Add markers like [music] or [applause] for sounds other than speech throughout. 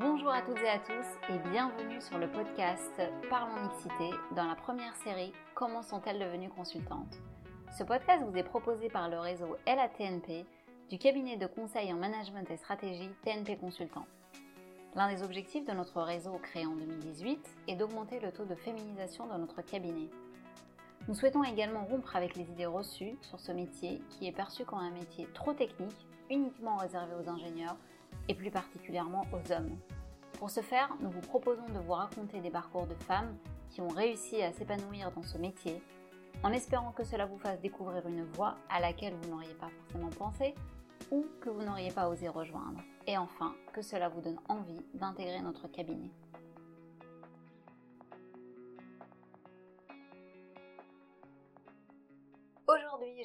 Bonjour à toutes et à tous et bienvenue sur le podcast Parlons Mixité dans la première série Comment sont-elles devenues consultantes Ce podcast vous est proposé par le réseau LATNP du cabinet de conseil en management et stratégie TNP Consultant. L'un des objectifs de notre réseau créé en 2018 est d'augmenter le taux de féminisation de notre cabinet. Nous souhaitons également rompre avec les idées reçues sur ce métier qui est perçu comme un métier trop technique, uniquement réservé aux ingénieurs et plus particulièrement aux hommes. Pour ce faire, nous vous proposons de vous raconter des parcours de femmes qui ont réussi à s'épanouir dans ce métier, en espérant que cela vous fasse découvrir une voie à laquelle vous n'auriez pas forcément pensé ou que vous n'auriez pas osé rejoindre. Et enfin, que cela vous donne envie d'intégrer notre cabinet.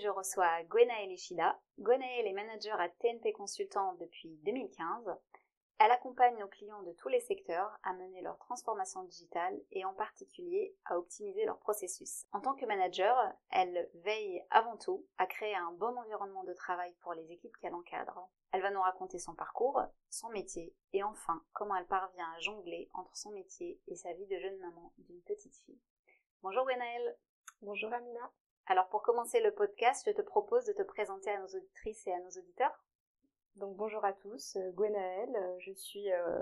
Je reçois Gwenaëlle Ishida. Gwenaëlle est manager à TNP Consultant depuis 2015. Elle accompagne nos clients de tous les secteurs à mener leur transformation digitale et en particulier à optimiser leur processus. En tant que manager, elle veille avant tout à créer un bon environnement de travail pour les équipes qu'elle encadre. Elle va nous raconter son parcours, son métier et enfin comment elle parvient à jongler entre son métier et sa vie de jeune maman d'une petite fille. Bonjour Gwenaëlle. Bonjour Amina. Alors pour commencer le podcast, je te propose de te présenter à nos auditrices et à nos auditeurs. Donc bonjour à tous, euh, Gwenaëlle, euh, je suis euh,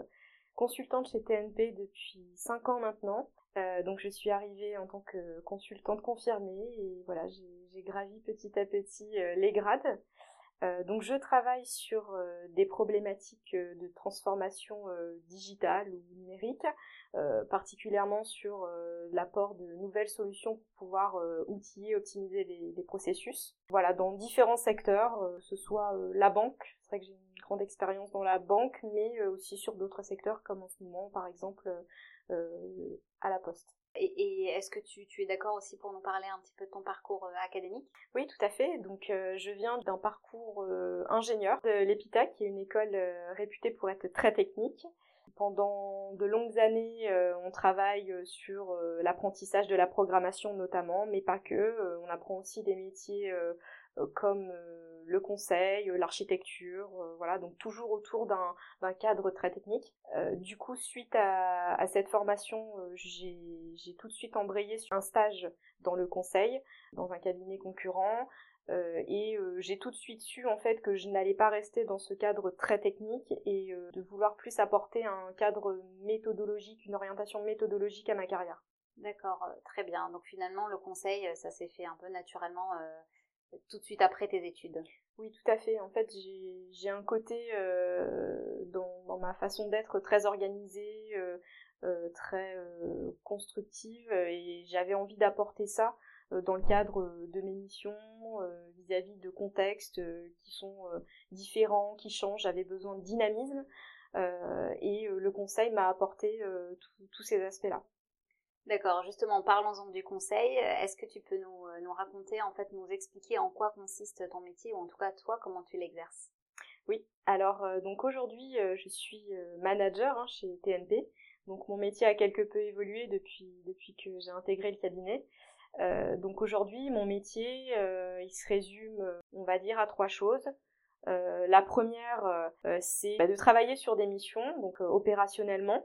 consultante chez TNP depuis 5 ans maintenant. donc je suis arrivée en tant que consultante confirmée et voilà, j'ai gravi petit à petit les grades. Donc je travaille sur des problématiques de transformation digitale ou numérique, particulièrement sur l'apport de nouvelles solutions pour pouvoir outiller, optimiser les, les, processus. Voilà, dans différents secteurs, ce soit la banque, c'est vrai que j'ai une grande expérience dans la banque, mais aussi sur d'autres secteurs comme en ce moment, par exemple, à la poste. Et, est-ce que tu, es d'accord aussi pour nous parler un petit peu de ton parcours académique? Oui, tout à fait. Donc, je viens d'un parcours ingénieur de l'EPITA, qui est une école réputée pour être très technique. Pendant de longues années, on travaille sur l'apprentissage de la programmation notamment, mais pas que. on apprend aussi des métiers comme le conseil, l'architecture, voilà, donc toujours autour d'un cadre très technique. du coup, suite à, cette formation, j'ai tout de suite embrayé sur un stage dans le conseil, dans un cabinet concurrent, et j'ai tout de suite su en fait que je n'allais pas rester dans ce cadre très technique et de vouloir plus apporter un cadre méthodologique, une orientation méthodologique à ma carrière. D'accord, très bien. Donc finalement, le conseil, ça s'est fait un peu naturellement tout de suite après tes études. Oui, tout à fait. En fait, j'ai un côté dans, ma façon d'être très organisée, très constructive, et j'avais envie d'apporter ça dans le cadre de mes missions vis-à-vis de contextes qui sont différents, qui changent. J'avais besoin de dynamisme et le conseil m'a apporté tous ces aspects-là. D'accord, justement, parlons-en du conseil. Est-ce que tu peux nous, euh, nous, raconter, en fait, nous expliquer en quoi consiste ton métier, ou en tout cas toi, comment tu l'exerces? Oui, alors euh, donc aujourd'hui, euh, je suis manager hein, chez TNP. Donc mon métier a quelque peu évolué depuis, depuis que j'ai intégré le cabinet. donc aujourd'hui, mon métier, il se résume, on va dire, à trois choses. la première, c'est bah, de travailler sur des missions, donc opérationnellement,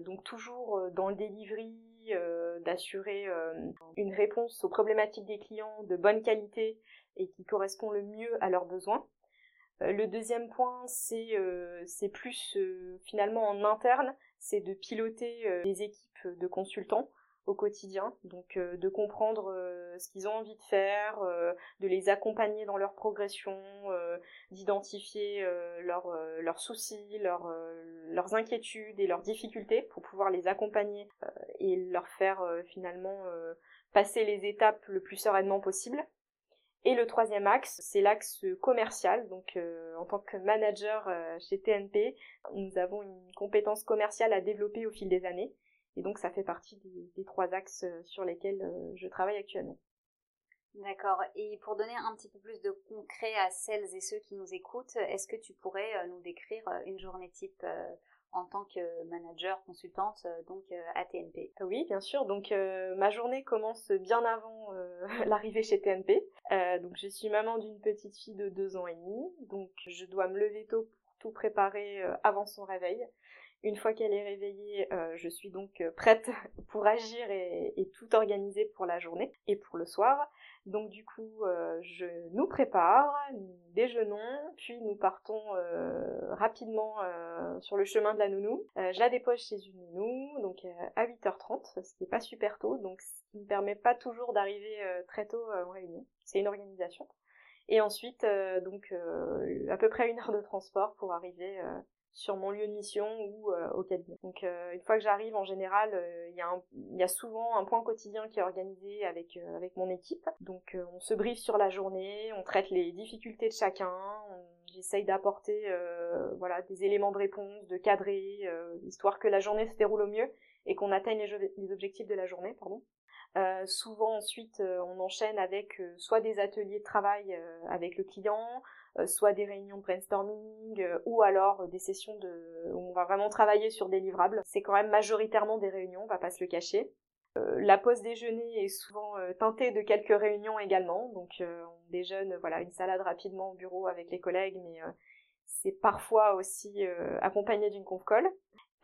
donc toujours dans le delivery, euh, d'assurer euh, une réponse aux problématiques des clients de bonne qualité et qui correspond le mieux à leurs besoins. Euh, le deuxième point, c'est plus finalement en interne, c'est de piloter les équipes de consultants au quotidien, donc de comprendre ce qu'ils ont envie de faire, de les accompagner dans leur progression, d'identifier leurs soucis, leurs inquiétudes et leurs difficultés pour pouvoir les accompagner et leur faire finalement passer les étapes le plus sereinement possible. Et le troisième axe, c'est l'axe commercial. Donc, en tant que manager chez TNP, nous avons une compétence commerciale à développer au fil des années. Et donc ça fait partie des, trois axes euh, sur lesquels euh, je travaille actuellement. D'accord. Et pour donner un petit peu plus de concret à celles et ceux qui nous écoutent, est-ce que tu pourrais euh, nous décrire une journée type en tant que manager, consultante, donc à TNP Oui, bien sûr. Donc ma journée commence bien avant [laughs] l'arrivée chez TNP. donc je suis maman d'une petite fille de deux ans et demi. Donc je dois me lever tôt pour tout préparer avant son réveil. Une fois qu'elle est réveillée, je suis donc prête [laughs] pour agir et, et, tout organiser pour la journée et pour le soir. Donc du coup, euh, je nous prépare, nous déjeunons, puis nous partons euh, rapidement euh, sur le chemin de la nounou. je la dépose chez une nounou, donc à 8h30, ce qui n'est pas super tôt, donc ce qui ne me permet pas toujours d'arriver très tôt en réunion. C'est une organisation. Et ensuite, donc à peu près une heure de transport pour arriver sur mon lieu de mission ou euh, au cabinet. Donc euh, une fois que j'arrive, en général, euh, il y, a souvent un point quotidien qui est organisé avec, avec mon équipe. Donc on se briefe sur la journée, on traite les difficultés de chacun, j'essaye d'apporter voilà des éléments de réponse, de cadrer, histoire que la journée se déroule au mieux et qu'on atteigne les, objectifs de la journée. Souvent ensuite on enchaîne avec soit des ateliers de travail avec le client, soit des réunions de brainstorming euh, ou alors euh, des sessions où on va vraiment travailler sur des livrables. C'est quand même majoritairement des réunions, on va pas se le cacher. la pause déjeuner est souvent teintée de quelques réunions également, donc on déjeune voilà une salade rapidement au bureau avec les collègues, mais c'est parfois aussi accompagné d'une conf call.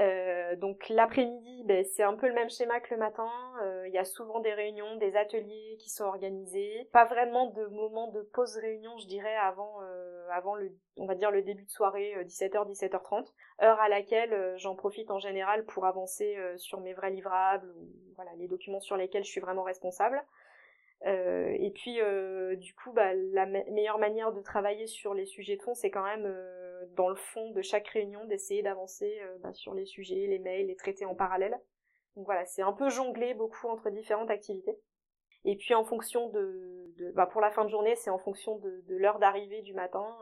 Euh, donc l'après-midi, ben, c'est un peu le même schéma que le matin. Euh, il y a souvent des réunions, des ateliers qui sont organisés. Pas vraiment de moment de pause réunion, je dirais, avant, euh, avant le, on va dire le début de soirée, 17h, 17h30, heure à laquelle j'en profite en général pour avancer sur mes vrais livrables voilà les documents sur lesquels je suis vraiment responsable. Euh, et puis, euh, du coup, bah, la meilleure manière de travailler sur les sujets de fond, c'est quand même, euh, dans le fond de chaque réunion, d'essayer d'avancer bah, sur les sujets, les mails, les traités en parallèle. Donc voilà, c'est un peu jongler beaucoup entre différentes activités. Et puis en fonction de, bah, pour la fin de journée, c'est en fonction de, l'heure d'arrivée du matin.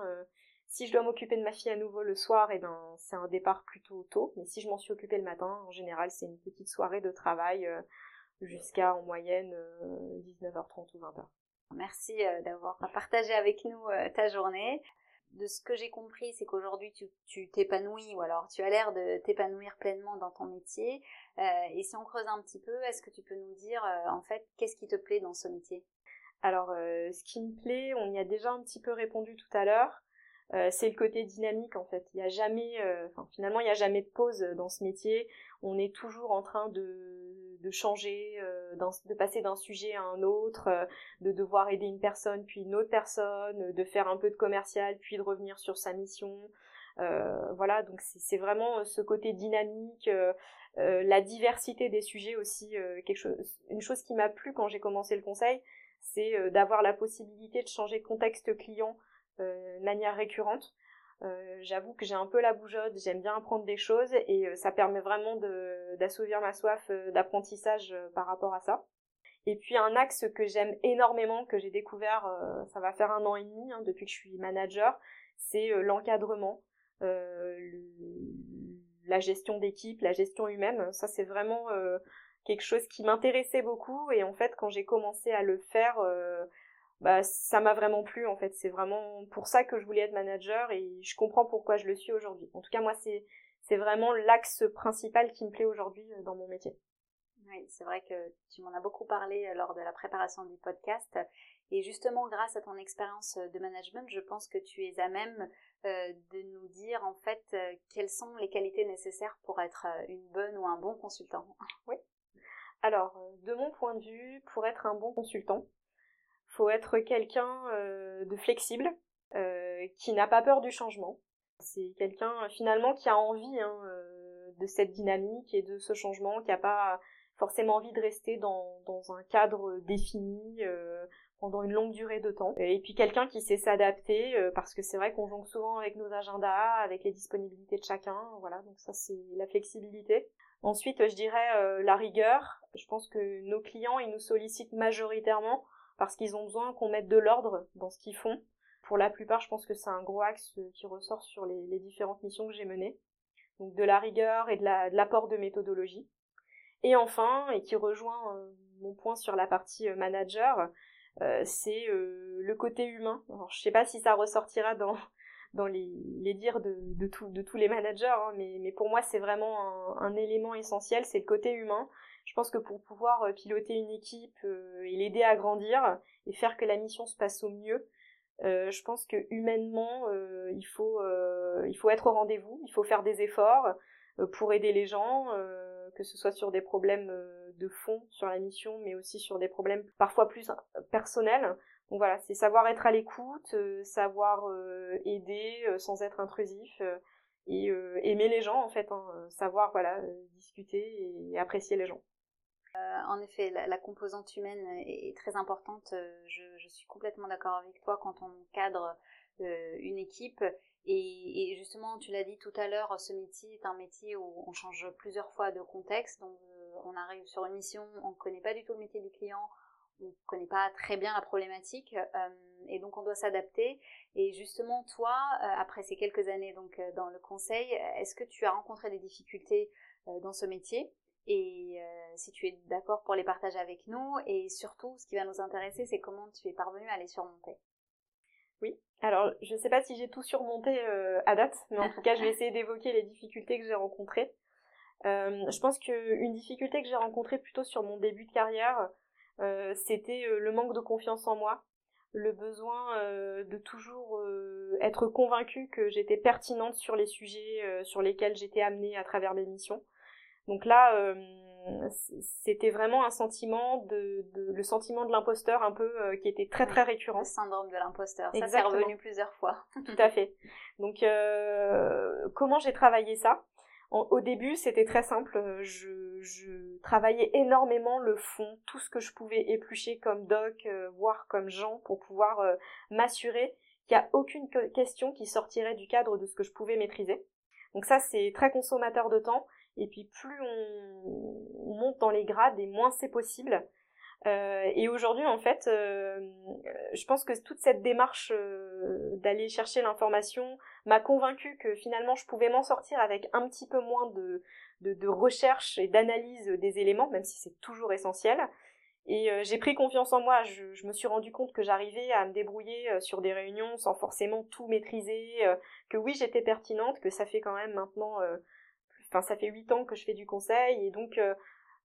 si je dois m'occuper de ma fille à nouveau le soir, et eh ben c'est un départ plutôt tôt. Mais si je m'en suis occupée le matin, en général, c'est une petite soirée de travail jusqu'à en moyenne 19h30 euh, ou 20h. Merci euh, d'avoir partagé avec nous euh, ta journée. De ce que j'ai compris, c'est qu'aujourd'hui tu t'épanouis ou alors tu as l'air de t'épanouir pleinement dans ton métier. et si on creuse un petit peu, est-ce que tu peux nous dire en fait qu'est-ce qui te plaît dans ce métier? Alors ce qui me plaît, on y a déjà un petit peu répondu tout à l'heure. c'est le côté dynamique en fait. Il y a jamais, finalement, il n'y a jamais de pause dans ce métier. On est toujours en train de de changer, euh, de passer d'un sujet à un autre, euh, de devoir aider une personne puis une autre personne, de faire un peu de commercial puis de revenir sur sa mission. Euh, voilà, donc c'est vraiment ce côté dynamique, la diversité des sujets aussi, quelque chose, une chose qui m'a plu quand j'ai commencé le conseil, c'est d'avoir la possibilité de changer contexte client de manière récurrente. Euh, j'avoue que j'ai un peu la bougeotte, j'aime bien apprendre des choses et euh, ça permet vraiment d'assouvir ma soif euh, d'apprentissage par rapport à ça. Et puis un axe que j'aime énormément, que j'ai découvert, ça va faire un an et demi hein, depuis que je suis manager, c'est l'encadrement, la gestion d'équipe, la gestion humaine. Ça c'est vraiment quelque chose qui m'intéressait beaucoup et en fait quand j'ai commencé à le faire, bah ça m'a vraiment plu en fait. C'est vraiment pour ça que je voulais être manager et je comprends pourquoi je le suis aujourd'hui. En tout cas moi c'est c'est vraiment l'axe principal qui me plaît aujourd'hui euh, dans mon métier. Oui, c'est vrai que tu m'en as beaucoup parlé euh, lors de la préparation du podcast. Et justement, grâce à ton expérience euh, de management, je pense que tu es à même de nous dire en fait quelles sont les qualités nécessaires pour être une bonne ou un bon consultant. Oui. Alors, de mon point de vue, pour être un bon consultant, faut être quelqu'un euh, de flexible, euh, qui n'a pas peur du changement. C'est quelqu'un finalement qui a envie hein, euh, de cette dynamique et de ce changement, qui n'a pas forcément envie de rester dans, un cadre défini pendant une longue durée de temps. Et puis quelqu'un qui sait s'adapter, parce que c'est vrai qu'on jongle souvent avec nos agendas, avec les disponibilités de chacun, voilà, donc ça c'est la flexibilité. Ensuite, je dirais la rigueur. Je pense que nos clients, ils nous sollicitent majoritairement parce qu'ils ont besoin qu'on mette de l'ordre dans ce qu'ils font. Pour la plupart, je pense que c'est un gros axe euh, qui ressort sur les, différentes missions que j'ai menées. Donc de la rigueur et de l'apport de, méthodologie. Et enfin, et qui rejoint euh, mon point sur la partie euh, manager, c'est le côté humain. Alors, je sais pas si ça ressortira dans, [laughs] les, dires de, de, de tous les managers, hein, mais, pour moi c'est vraiment un élément essentiel, c'est le côté humain je pense que pour pouvoir euh, piloter une équipe euh, et l'aider à grandir et faire que la mission se passe au mieux, euh, je pense que humainement, il faut il faut être au rendez-vous, il faut faire des efforts. pour aider les gens, que ce soit sur des problèmes de fond sur la mission, mais aussi sur des problèmes parfois plus personnels. Donc voilà, c'est savoir être à l'écoute, savoir aider sans être intrusif et aimer les gens en fait, hein, savoir voilà discuter et apprécier les gens. Euh, en effet, la, composante humaine est, très importante. Euh, je, suis complètement d'accord avec toi quand on cadre euh, une équipe. Et, justement, tu l'as dit tout à l'heure, ce métier est un métier où on change plusieurs fois de contexte. On arrive sur une mission, on ne connaît pas du tout le métier du client, on ne connaît pas très bien la problématique, et donc on doit s'adapter. Et justement, toi, après ces quelques années donc dans le conseil, est-ce que tu as rencontré des difficultés dans ce métier? Et euh, si tu es d'accord pour les partager avec nous et surtout ce qui va nous intéresser c'est comment tu es parvenu à les surmonter. Oui, alors je ne sais pas si j'ai tout surmonté euh, à date, mais en tout cas je vais essayer d'évoquer les difficultés que j'ai rencontrées. Euh, je pense qu'une difficulté que j'ai rencontrée plutôt sur mon début de carrière, c'était le manque de confiance en moi, le besoin de toujours être convaincue que j'étais pertinente sur les sujets sur lesquels j'étais amenée à travers mes missions. Donc là, euh, c'était vraiment un sentiment de, le sentiment de l'imposteur un peu euh, qui était très très récurrent. Le syndrome de l'imposteur, ça c'est revenu plusieurs fois. Tout à fait. Donc euh, comment j'ai travaillé ça? Au début, c'était très simple. Je, je, travaillais énormément le fond, tout ce que je pouvais éplucher comme doc, voire comme gens, pour pouvoir m'assurer qu'il n'y a aucune question qui sortirait du cadre de ce que je pouvais maîtriser. Donc ça, c'est très consommateur de temps et puis plus on, monte dans les grades et moins c'est possible. Euh, et aujourd'hui, en fait, euh, je pense que toute cette démarche euh, d'aller chercher l'information m'a convaincu que finalement je pouvais m'en sortir avec un petit peu moins de, de, de recherche et d'analyse des éléments, même si c'est toujours essentiel. Et j'ai pris confiance en moi. Je, je, me suis rendu compte que j'arrivais à me débrouiller sur des réunions sans forcément tout maîtriser. que oui, j'étais pertinente, que ça fait quand même maintenant enfin ça fait huit ans que je fais du conseil et donc euh,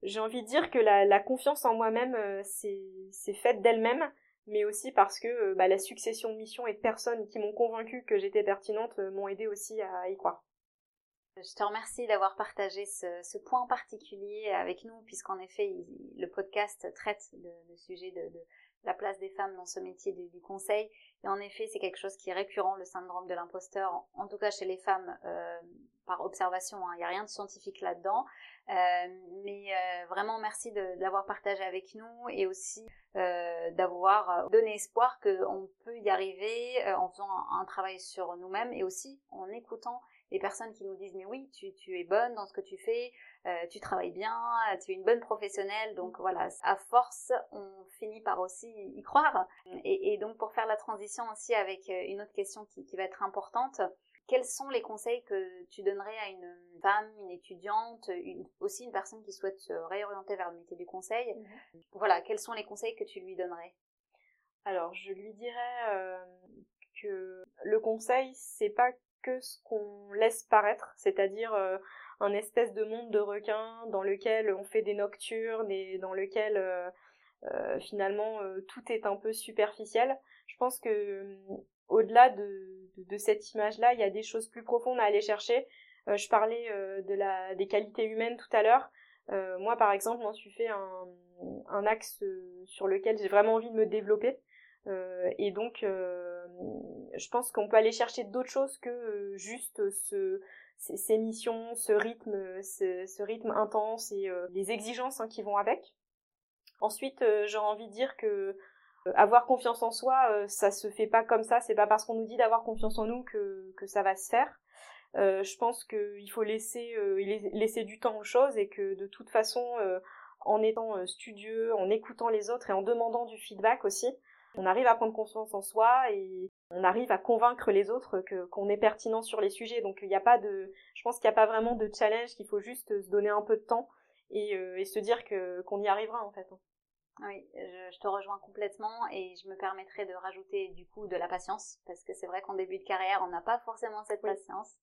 j'ai envie de dire que la, confiance en moi-même euh, c'est faite d'elle-même mais aussi parce que euh, bah, la succession de missions et de personnes qui m'ont convaincu que j'étais pertinente m'ont aidé aussi à y croire. Je te remercie d'avoir partagé ce, point particulier avec nous, puisqu'en effet, le podcast traite de, sujet de, la place des femmes dans ce métier du, conseil. Et en effet, c'est quelque chose qui est récurrent, le syndrome de l'imposteur, en, tout cas chez les femmes, euh, par observation. Hein. Il n'y a rien de scientifique là-dedans. Euh, mais euh, vraiment, merci de, l'avoir partagé avec nous et aussi d'avoir donné espoir qu'on peut y arriver en faisant un travail sur nous-mêmes et aussi en écoutant les personnes qui nous disent mais oui, tu, tu es bonne dans ce que tu fais, euh, tu travailles bien, tu es une bonne professionnelle, donc voilà, à force, on finit par aussi y croire. Et, donc pour faire la transition aussi avec euh, une autre question qui, qui va être importante, quels sont les conseils que tu donnerais à une femme, une étudiante, aussi une personne qui souhaite se réorienter vers le métier du conseil? Mhm. Voilà, quels sont les conseils que tu lui donnerais? Alors, je lui dirais euh, que le conseil, c'est pas que ce qu'on laisse paraître, c'est-à-dire euh, un espèce de monde de requins dans lequel on fait des nocturnes et dans lequel euh, euh, finalement tout est un peu superficiel. Je pense que au-delà de, cette image-là, il y a des choses plus profondes à aller chercher. je parlais de la, des qualités humaines tout à l'heure. moi, par exemple, m'en suis fait un axe sur lequel j'ai vraiment envie de me développer. Euh, et donc, euh, je pense qu'on peut aller chercher d'autres choses que euh, juste ce, ces, missions, ce rythme, ce, rythme intense et les exigences hein, qui vont avec. Ensuite, j'aurais envie de dire que avoir confiance en soi, ça se fait pas comme ça. C'est pas parce qu'on nous dit d'avoir confiance en nous que, ça va se faire. je pense qu'il faut laisser du temps aux choses et que de toute façon, en étant studieux, en écoutant les autres et en demandant du feedback aussi, on arrive à prendre confiance en soi et on arrive à convaincre les autres que qu'on est pertinent sur les sujets. Donc il n'y a pas de, je pense qu'il n'y a pas vraiment de challenge, qu'il faut juste se donner un peu de temps et, euh, se dire que qu'on y arrivera en fait. Oui, je, te rejoins complètement et je me permettrai de rajouter du coup de la patience parce que c'est vrai qu'en début de carrière on n'a pas forcément cette patience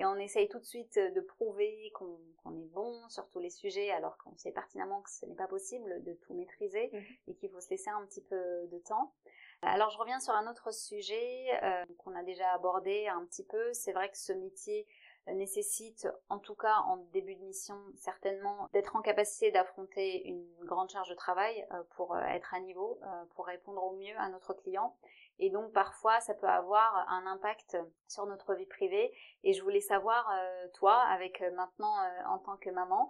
et on essaye tout de suite de prouver qu'on est bon sur tous les sujets alors qu'on sait pertinemment que ce n'est pas possible de tout maîtriser mhm. et qu'il faut se laisser un petit peu de temps. Alors je reviens sur un autre sujet euh, qu'on a déjà abordé un petit peu. C'est vrai que ce métier nécessite, en tout cas en début de mission, certainement d'être en capacité d'affronter une grande charge de travail pour être à niveau, pour répondre au mieux à notre client. Et donc parfois, ça peut avoir un impact sur notre vie privée. Et je voulais savoir, euh, toi, avec euh, maintenant euh, en tant que maman,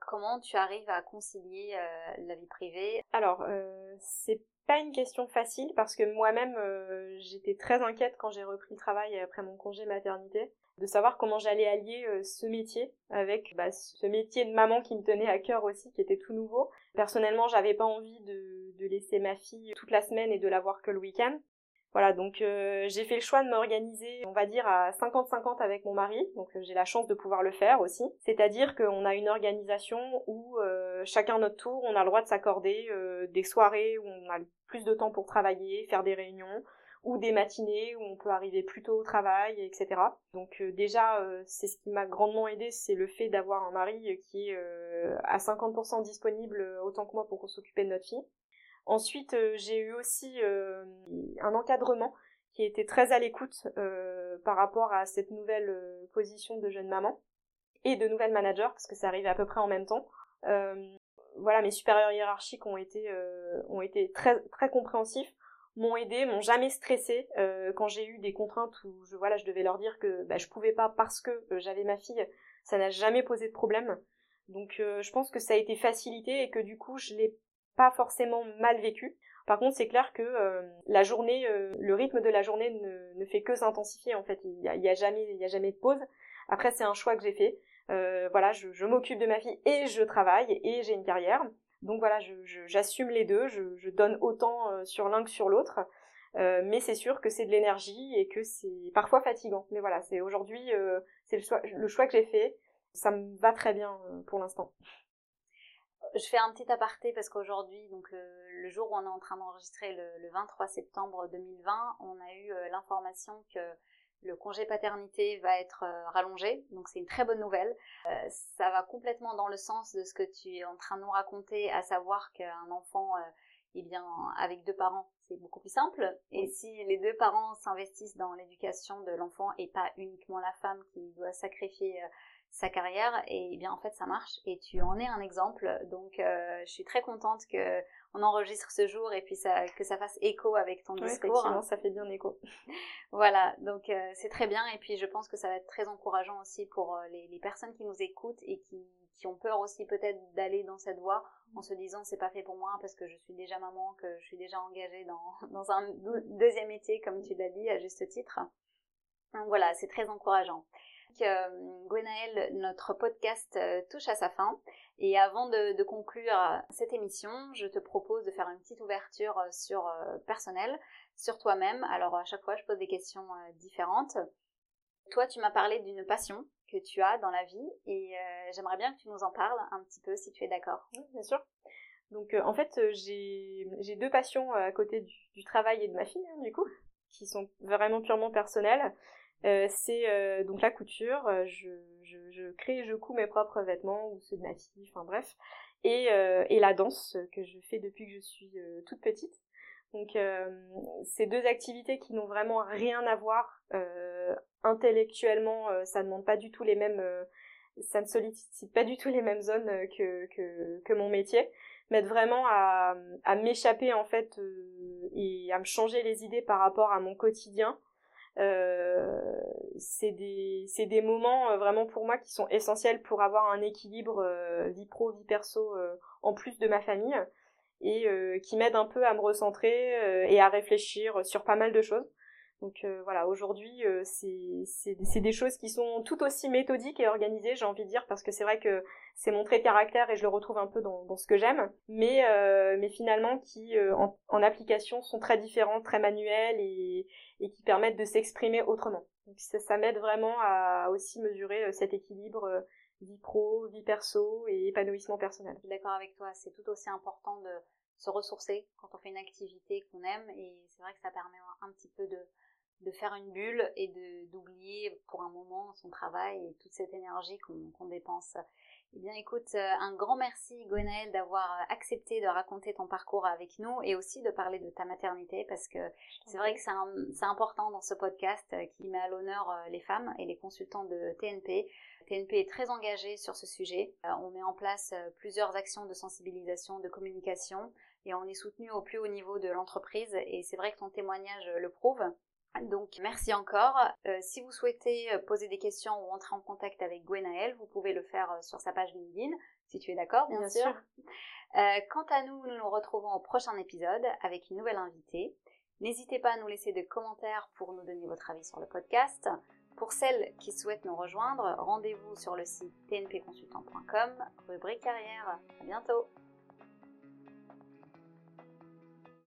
comment tu arrives à concilier la vie privée? Alors, c'est pas une question facile parce que moi-même, j'étais très inquiète quand j'ai repris le travail après mon congé maternité de savoir comment j'allais allier ce métier avec bah, ce métier de maman qui me tenait à cœur aussi, qui était tout nouveau. Personnellement, j'avais pas envie de, de, laisser ma fille toute la semaine et de la voir que le week-end. Voilà, donc euh, j'ai fait le choix de m'organiser, on va dire, à 50-50 avec mon mari, donc euh, j'ai la chance de pouvoir le faire aussi. C'est-à-dire qu'on a une organisation où euh, chacun notre tour, on a le droit de s'accorder des soirées où on a plus de temps pour travailler, faire des réunions, ou des matinées où on peut arriver plus tôt au travail, etc. Donc déjà, c'est ce qui m'a grandement aidé, c'est le fait d'avoir un mari qui est à 50% disponible autant que moi pour s'occuper de notre fille. Ensuite, euh, j'ai eu aussi euh, un encadrement qui était très à l'écoute euh, par rapport à cette nouvelle position de jeune maman et de nouvelle manager parce que ça arrivait à peu près en même temps. voilà, mes supérieurs hiérarchiques ont été ont été très très compréhensifs, m'ont aidé, m'ont jamais stressé quand j'ai eu des contraintes où je voilà je devais leur dire que bah, je pouvais pas parce que j'avais ma fille, ça n'a jamais posé de problème. Donc je pense que ça a été facilité et que du coup je l'ai pas forcément mal vécu. Par contre, c'est clair que euh, la journée, euh, le rythme de la journée ne, ne fait que s'intensifier. En fait, il y a, jamais, il y a jamais de pause. Après, c'est un choix que j'ai fait. Euh, voilà, je, je m'occupe de ma fille et je travaille et j'ai une carrière. Donc voilà, j'assume les deux. Je, donne autant sur l'un que sur l'autre. mais c'est sûr que c'est de l'énergie et que c'est parfois fatigant. Mais voilà, c'est aujourd'hui, c'est le le choix que j'ai fait. Ça me va très bien pour l'instant je fais un petit aparté parce qu'aujourd'hui, donc le, jour où on est en train d'enregistrer, le, 23 septembre 2020, on a eu euh, l'information que le congé paternité va être euh, rallongé, donc c'est une très bonne nouvelle. Euh, ça va complètement dans le sens de ce que tu es en train de nous raconter, à savoir qu'un enfant, eh bien, avec deux parents, c'est beaucoup plus simple. Et si les deux parents s'investissent dans l'éducation de l'enfant et pas uniquement la femme qui doit sacrifier sa carrière et bien en fait ça marche. Et tu en es un exemple. Donc euh, je suis très contente que on enregistre ce jour et puis ça que ça fasse écho avec ton discours. ça fait bien écho. [laughs] [laughs] Voilà. Donc euh, c'est très bien. Et puis je pense que ça va être très encourageant aussi pour euh, les, les, personnes qui nous écoutent et qui, qui ont peur aussi peut-être d'aller dans cette voie en se disant c'est pas fait pour moi parce que je suis déjà maman que je suis déjà engagée dans [laughs] dans un deuxième métier comme tu l'as dit à juste titre. Donc voilà c'est très encourageant Gwenaël, notre podcast euh, touche à sa fin. Et avant de, conclure euh, cette émission, je te propose de faire une petite ouverture sur personnel, sur toi-même. Alors à chaque fois, je pose des questions différentes. Toi, tu m'as parlé d'une passion que tu as dans la vie et j'aimerais bien que tu nous en parles un petit peu si tu es d'accord. Bien sûr. Donc en fait, j'ai deux passions à côté du, travail et de ma fille, hein, du coup, qui sont vraiment purement personnelles. Euh, c'est euh, donc la couture. Euh, je, je, je, crée je couds mes propres vêtements ou ceux de ma fille, enfin bref. Et, et la danse que je fais depuis que je suis toute petite. Donc ces deux activités qui n'ont vraiment rien à voir intellectuellement, ça ne demande pas du tout les mêmes, ça ne sollicite pas du tout les mêmes zones que, que, que mon métier, m'aide vraiment à, à m'échapper en fait et à me changer les idées par rapport à mon quotidien euh, c'est des des moments euh, vraiment pour moi qui sont essentiels pour avoir un équilibre euh, vie pro vie perso en plus de ma famille et qui m'aident un peu à me recentrer et à réfléchir sur pas mal de choses donc euh, voilà, aujourd'hui, euh, c'est des choses qui sont tout aussi méthodiques et organisées, j'ai envie de dire, parce que c'est vrai que c'est mon trait de caractère et je le retrouve un peu dans, ce que j'aime, mais, euh, mais finalement qui, en, en, application, sont très différentes, très manuelles et, et qui permettent de s'exprimer autrement. Donc ça, ça m'aide vraiment à aussi mesurer cet équilibre vie pro, vie perso et épanouissement personnel. D'accord avec toi, c'est tout aussi important de se ressourcer quand on fait une activité qu'on aime et c'est vrai que ça permet un petit peu de de faire une bulle et de d'oublier pour un moment son travail et toute cette énergie qu'on dépense. Eh bien écoute, euh, un grand merci Gwenaëlle d'avoir euh, accepté de raconter ton parcours avec nous et aussi de parler de ta maternité parce que c'est vrai que c'est important dans ce podcast euh, qui met à l'honneur les femmes et les consultants de TNP. TNP est très engagé sur ce sujet. On met en place plusieurs actions de sensibilisation, de communication et on est soutenu au plus haut niveau de l'entreprise et c'est vrai que ton témoignage le prouve. Donc merci encore. Euh, si vous souhaitez euh, poser des questions ou entrer en contact avec Gwenaël, vous pouvez le faire euh, sur sa page LinkedIn, si tu es d'accord, bien, sûr. quant à nous, nous nous retrouvons au prochain épisode avec une nouvelle invitée. N'hésitez pas à nous laisser des commentaires pour nous donner votre avis sur le podcast. Pour celles qui souhaitent nous rejoindre, rendez-vous sur le site tnpconsultant.com, rubrique carrière. À bientôt!